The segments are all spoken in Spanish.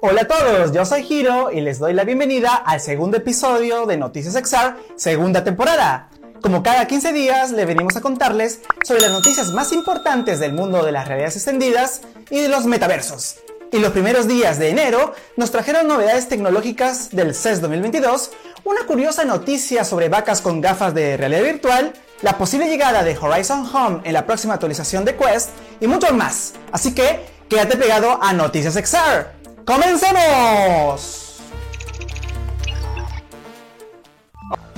Hola a todos, yo soy Hiro y les doy la bienvenida al segundo episodio de Noticias XR, segunda temporada. Como cada 15 días, le venimos a contarles sobre las noticias más importantes del mundo de las realidades extendidas y de los metaversos. Y los primeros días de enero nos trajeron novedades tecnológicas del CES 2022, una curiosa noticia sobre vacas con gafas de realidad virtual, la posible llegada de Horizon Home en la próxima actualización de Quest y mucho más. Así que quédate pegado a Noticias XR. ¡Comencemos!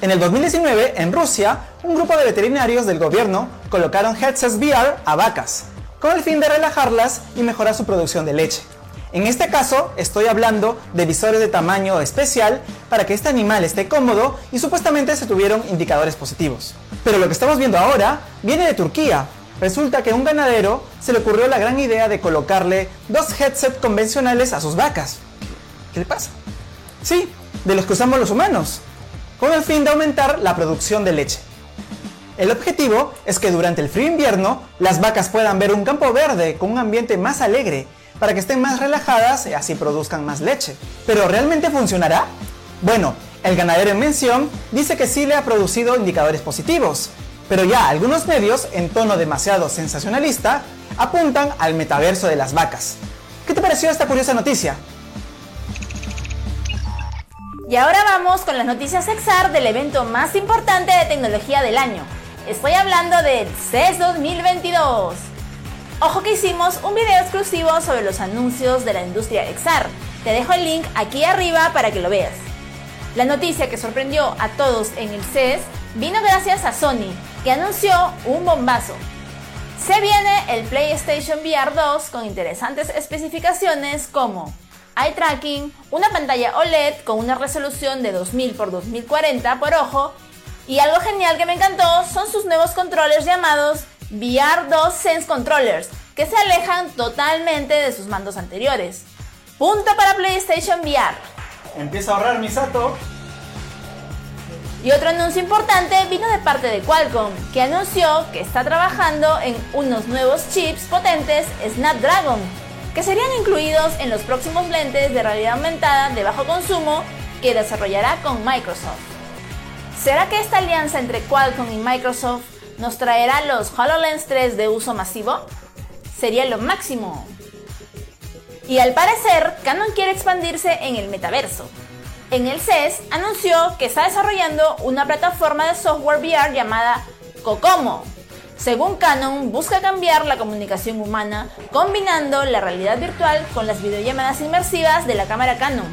En el 2019, en Rusia, un grupo de veterinarios del gobierno colocaron headsets VR a vacas, con el fin de relajarlas y mejorar su producción de leche. En este caso, estoy hablando de visores de tamaño especial para que este animal esté cómodo y supuestamente se tuvieron indicadores positivos. Pero lo que estamos viendo ahora viene de Turquía, Resulta que a un ganadero se le ocurrió la gran idea de colocarle dos headsets convencionales a sus vacas. ¿Qué le pasa? Sí, de los que usamos los humanos, con el fin de aumentar la producción de leche. El objetivo es que durante el frío invierno las vacas puedan ver un campo verde con un ambiente más alegre para que estén más relajadas y así produzcan más leche. ¿Pero realmente funcionará? Bueno, el ganadero en mención dice que sí le ha producido indicadores positivos, pero ya algunos medios, en tono demasiado sensacionalista, apuntan al metaverso de las vacas. ¿Qué te pareció esta curiosa noticia? Y ahora vamos con las noticias XR del evento más importante de tecnología del año. Estoy hablando del CES 2022. Ojo que hicimos un video exclusivo sobre los anuncios de la industria XR. Te dejo el link aquí arriba para que lo veas. La noticia que sorprendió a todos en el CES vino gracias a Sony, que anunció un bombazo. Se viene el PlayStation VR 2 con interesantes especificaciones como eye tracking, una pantalla OLED con una resolución de 2000 x 2040 por ojo y algo genial que me encantó son sus nuevos controles llamados VR 2 Sense Controllers, que se alejan totalmente de sus mandos anteriores. Punto para PlayStation VR. Empieza a ahorrar Misato y otro anuncio importante vino de parte de Qualcomm, que anunció que está trabajando en unos nuevos chips potentes Snapdragon, que serían incluidos en los próximos lentes de realidad aumentada de bajo consumo que desarrollará con Microsoft. ¿Será que esta alianza entre Qualcomm y Microsoft nos traerá los HoloLens 3 de uso masivo? Sería lo máximo. Y al parecer, Canon quiere expandirse en el metaverso, en el CES anunció que está desarrollando una plataforma de software VR llamada Kokomo. Según Canon, busca cambiar la comunicación humana combinando la realidad virtual con las videollamadas inmersivas de la cámara Canon.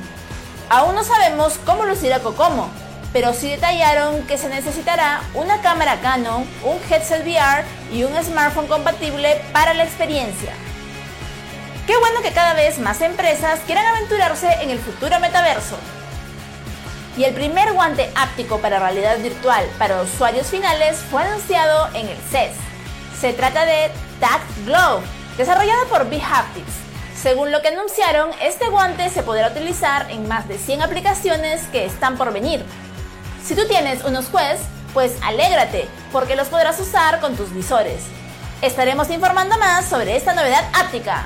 Aún no sabemos cómo lucirá Kokomo, pero sí detallaron que se necesitará una cámara Canon, un headset VR y un smartphone compatible para la experiencia. Qué bueno que cada vez más empresas quieran aventurarse en el futuro metaverso y el primer guante áptico para realidad virtual para usuarios finales fue anunciado en el CES. Se trata de Tact Glove, desarrollado por B-Haptics. Según lo que anunciaron, este guante se podrá utilizar en más de 100 aplicaciones que están por venir. Si tú tienes unos Quest, pues alégrate, porque los podrás usar con tus visores. Estaremos informando más sobre esta novedad áptica.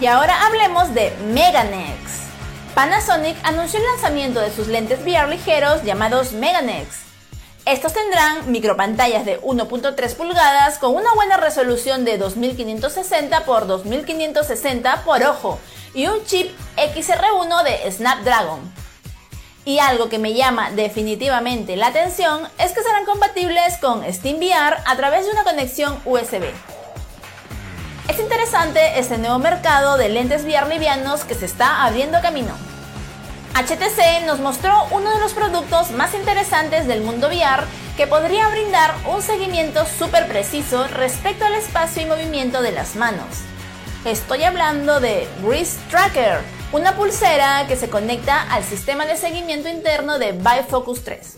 Y ahora hablemos de Meganex. Panasonic anunció el lanzamiento de sus lentes VR ligeros llamados Meganex. Estos tendrán micropantallas de 1.3 pulgadas con una buena resolución de 2560 x 2560 por ojo y un chip XR1 de Snapdragon. Y algo que me llama definitivamente la atención es que serán compatibles con SteamVR a través de una conexión USB. Es interesante este nuevo mercado de lentes VR livianos que se está abriendo camino. HTC nos mostró uno de los productos más interesantes del mundo VR que podría brindar un seguimiento súper preciso respecto al espacio y movimiento de las manos. Estoy hablando de Wrist Tracker, una pulsera que se conecta al sistema de seguimiento interno de Bifocus 3.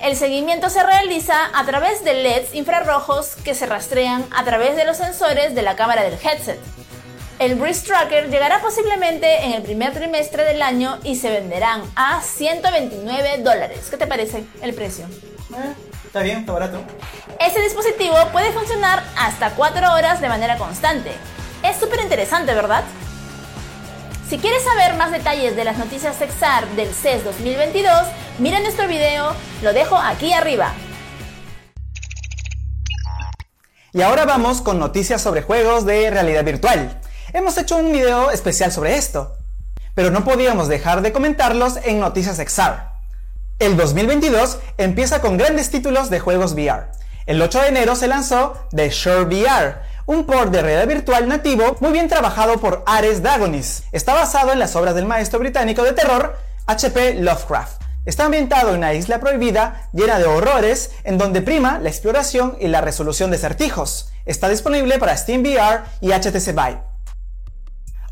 El seguimiento se realiza a través de LEDs infrarrojos que se rastrean a través de los sensores de la cámara del headset. El Breeze Tracker llegará posiblemente en el primer trimestre del año y se venderán a 129 dólares. ¿Qué te parece el precio? Eh, está bien, está barato. Este dispositivo puede funcionar hasta 4 horas de manera constante. Es súper interesante, ¿verdad? Si quieres saber más detalles de las noticias XR del CES 2022, mira nuestro video, lo dejo aquí arriba. Y ahora vamos con noticias sobre juegos de realidad virtual. Hemos hecho un video especial sobre esto, pero no podíamos dejar de comentarlos en Noticias XR. El 2022 empieza con grandes títulos de juegos VR. El 8 de enero se lanzó The Shore VR, un port de realidad virtual nativo muy bien trabajado por Ares Dagonis. Está basado en las obras del maestro británico de terror H.P. Lovecraft. Está ambientado en una isla prohibida llena de horrores en donde prima la exploración y la resolución de certijos. Está disponible para Steam VR y HTC Vive.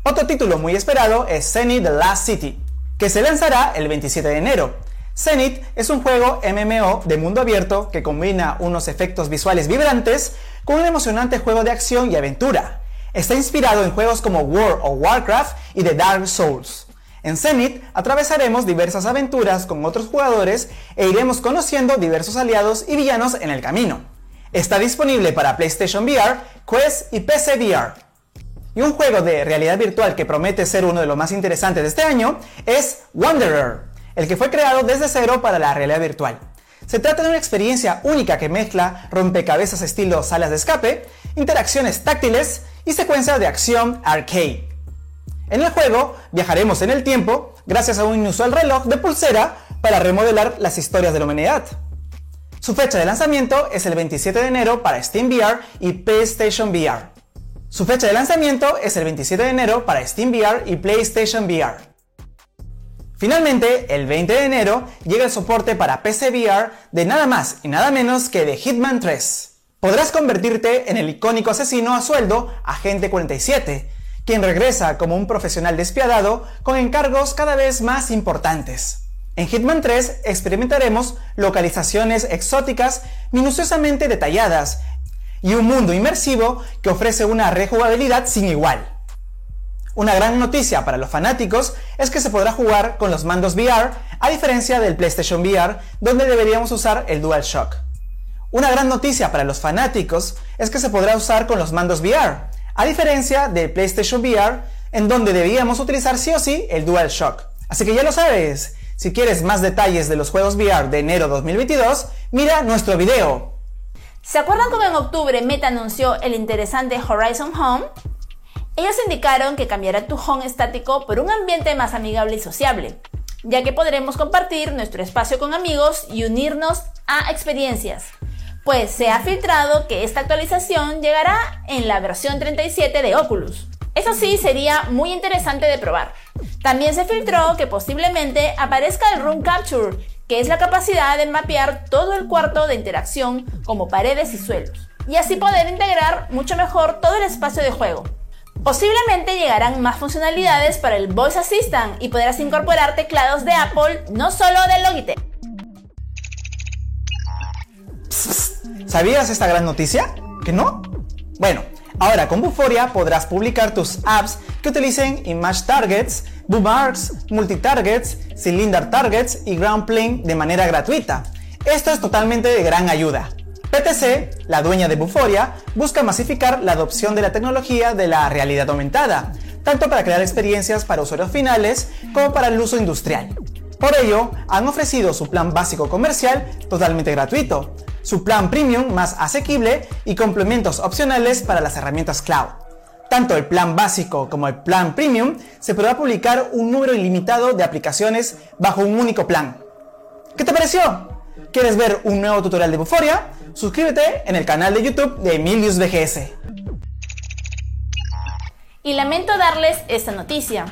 Otro título muy esperado es Zenith The Last City, que se lanzará el 27 de enero. Zenith es un juego MMO de mundo abierto que combina unos efectos visuales vibrantes con un emocionante juego de acción y aventura. Está inspirado en juegos como World of Warcraft y The Dark Souls. En Zenith atravesaremos diversas aventuras con otros jugadores e iremos conociendo diversos aliados y villanos en el camino. Está disponible para PlayStation VR, Quest y PC VR. Y un juego de realidad virtual que promete ser uno de los más interesantes de este año es Wanderer, el que fue creado desde cero para la realidad virtual. Se trata de una experiencia única que mezcla rompecabezas estilo salas de escape, interacciones táctiles y secuencias de acción arcade. En el juego viajaremos en el tiempo gracias a un inusual reloj de pulsera para remodelar las historias de la humanidad. Su fecha de lanzamiento es el 27 de enero para Steam VR y PlayStation VR. Su fecha de lanzamiento es el 27 de enero para Steam VR y PlayStation VR. Finalmente, el 20 de enero llega el soporte para PC VR de nada más y nada menos que de Hitman 3. Podrás convertirte en el icónico asesino a sueldo Agente 47, quien regresa como un profesional despiadado con encargos cada vez más importantes. En Hitman 3 experimentaremos localizaciones exóticas minuciosamente detalladas y un mundo inmersivo que ofrece una rejugabilidad sin igual. Una gran noticia para los fanáticos es que se podrá jugar con los mandos VR a diferencia del PlayStation VR donde deberíamos usar el DualShock. Una gran noticia para los fanáticos es que se podrá usar con los mandos VR, a diferencia del PlayStation VR, en donde debíamos utilizar sí o sí el DualShock. Así que ya lo sabes, si quieres más detalles de los juegos VR de enero 2022, mira nuestro video. ¿Se acuerdan cómo en octubre Meta anunció el interesante Horizon Home? Ellos indicaron que cambiará tu home estático por un ambiente más amigable y sociable, ya que podremos compartir nuestro espacio con amigos y unirnos a experiencias pues se ha filtrado que esta actualización llegará en la versión 37 de Oculus. Eso sí, sería muy interesante de probar. También se filtró que posiblemente aparezca el Room Capture, que es la capacidad de mapear todo el cuarto de interacción como paredes y suelos, y así poder integrar mucho mejor todo el espacio de juego. Posiblemente llegarán más funcionalidades para el Voice Assistant y podrás incorporar teclados de Apple, no solo de Logitech. ¿Sabías esta gran noticia? ¿Que no? Bueno, ahora con Buforia podrás publicar tus apps que utilicen Image Targets, Bookmarks, Multitargets, Cylinder Targets y Ground Plane de manera gratuita. Esto es totalmente de gran ayuda. PTC, la dueña de Buforia, busca masificar la adopción de la tecnología de la realidad aumentada, tanto para crear experiencias para usuarios finales como para el uso industrial. Por ello, han ofrecido su plan básico comercial totalmente gratuito, su plan premium más asequible y complementos opcionales para las herramientas cloud. Tanto el plan básico como el plan premium se podrá publicar un número ilimitado de aplicaciones bajo un único plan. ¿Qué te pareció? ¿Quieres ver un nuevo tutorial de Buforia? Suscríbete en el canal de YouTube de Emilius BGS. Y lamento darles esta noticia,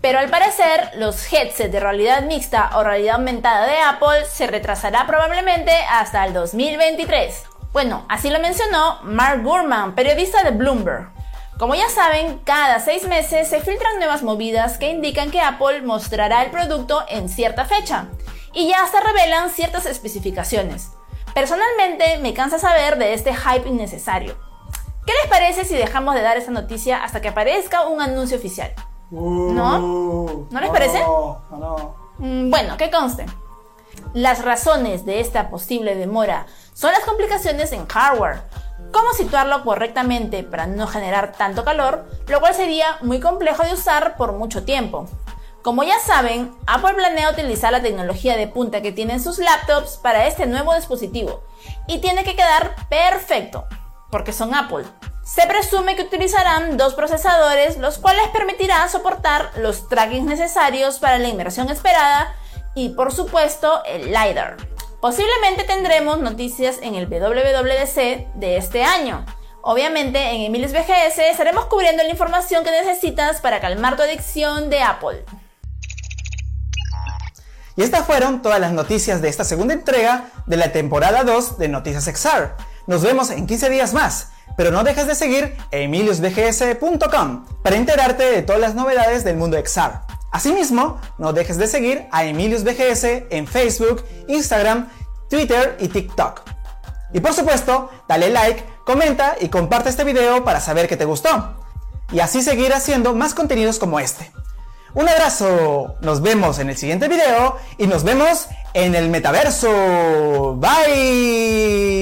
pero al parecer, los headsets de realidad mixta o realidad aumentada de Apple se retrasará probablemente hasta el 2023. Bueno, así lo mencionó Mark Gurman, periodista de Bloomberg. Como ya saben, cada seis meses se filtran nuevas movidas que indican que Apple mostrará el producto en cierta fecha, y ya se revelan ciertas especificaciones. Personalmente me cansa saber de este hype innecesario. ¿Qué les parece si dejamos de dar esa noticia hasta que aparezca un anuncio oficial? ¿No? Uh, ¿No les parece? No, mm, Bueno, que conste. Las razones de esta posible demora son las complicaciones en hardware, cómo situarlo correctamente para no generar tanto calor, lo cual sería muy complejo de usar por mucho tiempo. Como ya saben, Apple planea utilizar la tecnología de punta que tienen sus laptops para este nuevo dispositivo y tiene que quedar perfecto, porque son Apple. Se presume que utilizarán dos procesadores, los cuales permitirán soportar los trackings necesarios para la inmersión esperada y por supuesto el LiDAR. Posiblemente tendremos noticias en el WWDC de este año. Obviamente en Emilius BGS estaremos cubriendo la información que necesitas para calmar tu adicción de Apple. Y estas fueron todas las noticias de esta segunda entrega de la temporada 2 de Noticias XR. Nos vemos en 15 días más, pero no dejes de seguir emiliusbgs.com para enterarte de todas las novedades del mundo XR. Asimismo, no dejes de seguir a Emilius BGS en Facebook, Instagram, Twitter y TikTok. Y por supuesto, dale like, comenta y comparte este video para saber que te gustó. Y así seguir haciendo más contenidos como este. Un abrazo, nos vemos en el siguiente video y nos vemos en el metaverso. Bye.